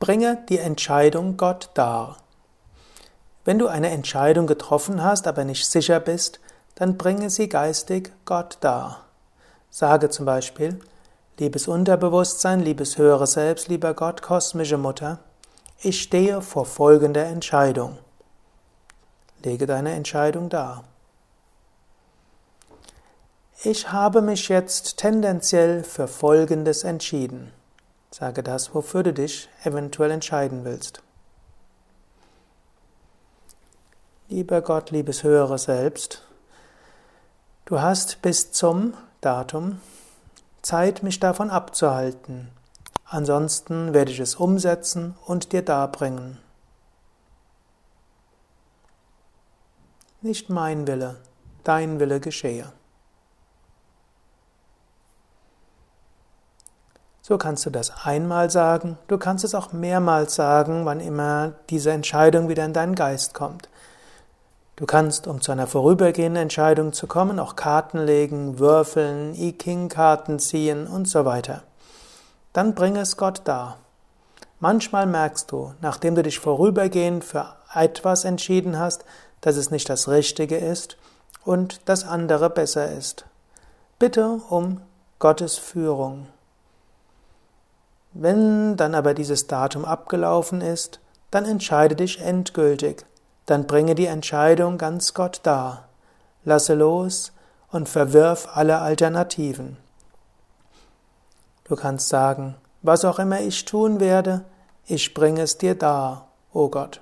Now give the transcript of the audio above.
Bringe die Entscheidung Gott dar. Wenn du eine Entscheidung getroffen hast, aber nicht sicher bist, dann bringe sie geistig Gott dar. Sage zum Beispiel, liebes Unterbewusstsein, liebes höhere Selbst, lieber Gott, kosmische Mutter, ich stehe vor folgender Entscheidung. Lege deine Entscheidung dar. Ich habe mich jetzt tendenziell für Folgendes entschieden. Sage das, wofür du dich eventuell entscheiden willst. Lieber Gott, liebes höhere Selbst, du hast bis zum Datum Zeit, mich davon abzuhalten. Ansonsten werde ich es umsetzen und dir darbringen. Nicht mein Wille, dein Wille geschehe. So kannst du das einmal sagen, du kannst es auch mehrmals sagen, wann immer diese Entscheidung wieder in deinen Geist kommt. Du kannst, um zu einer vorübergehenden Entscheidung zu kommen, auch Karten legen, würfeln, I-King-Karten ziehen und so weiter. Dann bring es Gott dar. Manchmal merkst du, nachdem du dich vorübergehend für etwas entschieden hast, dass es nicht das Richtige ist und das andere besser ist. Bitte um Gottes Führung. Wenn dann aber dieses Datum abgelaufen ist, dann entscheide dich endgültig, dann bringe die Entscheidung ganz Gott dar, lasse los und verwirf alle Alternativen. Du kannst sagen, was auch immer ich tun werde, ich bringe es dir dar, o oh Gott.